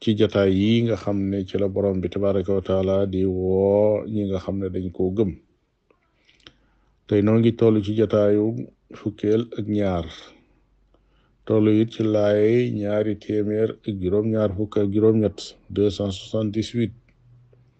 ci jataay yi nga xam ne ci la borom bi tabaraka wa taala di woo ñi nga xam ne dañ koo gëm tey noo ngi toll ci jataayu fukkeel ak ñaar toll it ci laay ñaari téeméer ak juróom-ñaar fukk ak juróom-ñett deux cent soixante-dix-huit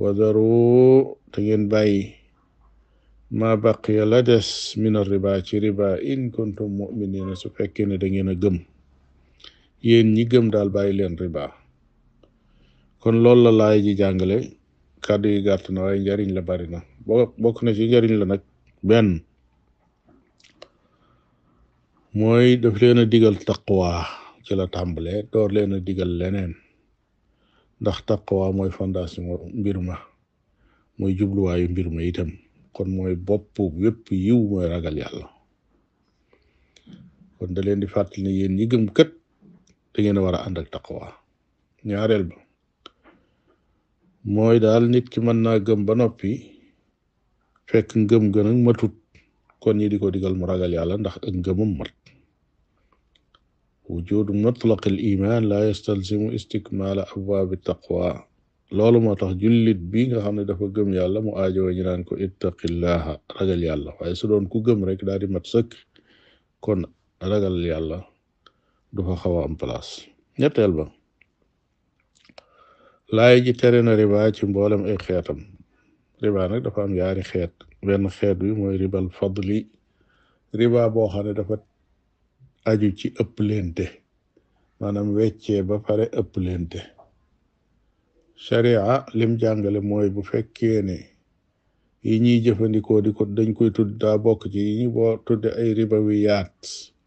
wadaru te ngeen bàyyi ma baqiya la des min riba ci riba in kuntum muminina su fekkee ne da ngeen a gëm yéen ñi gëm daal bàyyi leen riba kon loolu la laay ji jàngale kàddu yi gàtt na waaye njariñ la bari na bokk na ci njariñ la nag benn mooy daf leen a digal taqwa ci la tàmbalee door leen a digal leneen ndax taqwa mooy fondation mbir ma mooy jubluwaayu mbir ma itam kon mooy bopp wépp yiw mooy ragal yàlla kon da leen di fàttali ne yéen ñi gëm kët da ngeen a war a ànd ak taqwa ñaareel ba mooy daal nit ki mën naa gëm ba noppi fekk ngëm ga nag matut kon ñi di ko digal mu ragal yàlla ndax ak ngëmam mat wujudu mutlaq al iman la yastalzimu istikmala abwaabi taqwa loolu moo tax jullit bi nga xam ne dafa gëm yàlla mu aajowoo ñu naan ko ittaqillaha ragal yàlla waaye su doon ku gëm rek daal di mat sëkk kon ragal yàlla du fa xaw a am place ñetteel ba laay ji tere na riba ci mboolem ay xeetam riba nag dafa am yaari xeet benn xeet bi mooy ribal fadli riba boo xam ne dafa aju ci ëpp lente maanaam weccee ba pare ëpp lente sharia lim jàngale mooy bu fekkee ne yi ñuy jëfandikoo di ko dañ koy tudd daa bokk ci yi ñu boo tudde ay ribawiyaat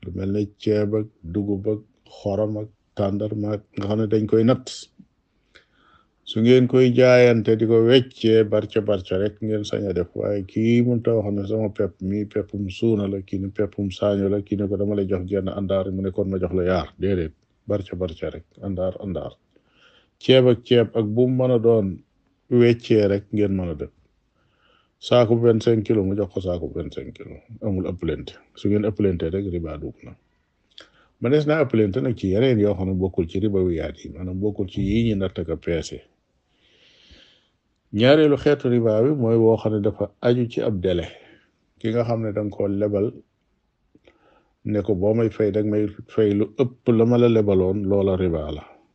lu mel ne ceeb ak dugub ak xorom ak tàndarma nga xam ne dañ koy natt su ngeen koy jaayante di ko weccee barca barca rek ngeen sañ a def waaye kii mënta wax ne sama pepp mi peppum suuna la kii ni peppum saaño la kii ne ko dama lay jox genn àndaar mu ne kon ma jox la yaar déedéet barca barca rek àndaar àndaar ceeb ak ceeb ak bu mën a doon weccee rek ngeen mën a def saaku vingt cinq kilo mu jox ko saaku vingt cinq kilo amul ëpplente su ngeen ëpplente rek riba dugg na ma des naa ëppalante nag ci yeneen yoo xam ne bokkul ci ribawiyaat yi maanaam bokkul ci yi ñu natt ak a peese ñaareelu xeetu riba bi mooy boo xam ne dafa aju ci ab délai ki nga xam ne danga ko lebal ne ko boo may fay dag may fay lu ëpp la ma la lebaloon loola riba la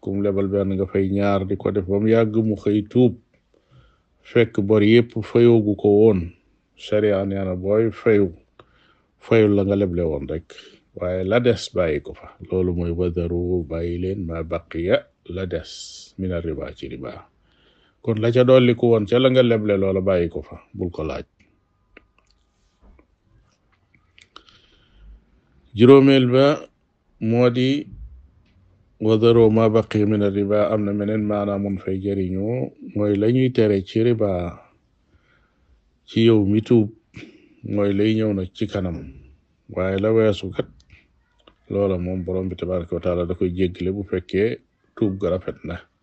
kum lebal benn nga fay ñaar di ko def ba mu yàgg mu xëy tuub fekk bor yépp fayoogu ko woon sharia nee na booy fayu fayul la nga leble woon rek waaye la des bàyyi ko fa loolu mooy wadaru bàyyi leen ma baqiya la des mina riba ci riba kon la ca dolli ku woon ca la nga leble loola bàyyi ko fa bul ko laaj juróomeel ba moo di wadaru ma baqi min riba am na meneen maanaam mun fay jëriñoo mooy la ñuy tere ci riba ci yow mi tuub mooy lay ñëw nag ci kanam waaye la weesu kat loola moom borom bi tabaraka wa taala da koy jéggale bu fekkee tuub ga rafet na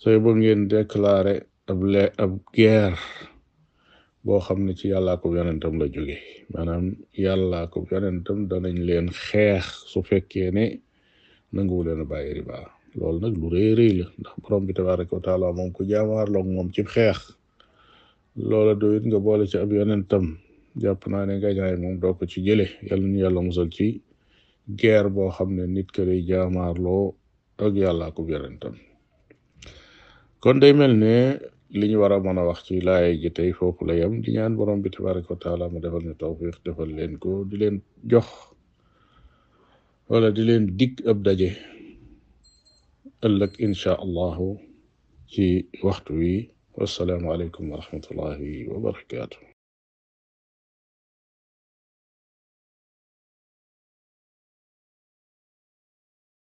sooy bëgg ngeen déclaré ab le ab guerre boo xam ne ci yàllaa ko yonentam la jóge maanaam yàllaa ko yonentam danañ leen xeex su fekkee ne nanguwu leen a bàyyi riba loolu nag lu rëy rëy la ndax borom bi tabaraka wa taala moom ku jaamaarloog moom ci xeex loola doyit nga boole ci ab yonentam jàpp naa ne ngañaay moom doo ko ci jële yàlla ñu yàlla musal ci guerre boo xam ne nit ka lay jaamaarloo ak yàlla ak yonentam kon day mel ne li ñu war a mën a wax ci laaya ji tey foofu la yem di ñaan borom bi tabaraka wa taala mu defal ñu tawfiq defal leen ko di leen jox wala di leen dig ab daje ëllëg incha allahu ci waxtu wi wassalaamu aleykum wa rahmatullahi wa barakaatu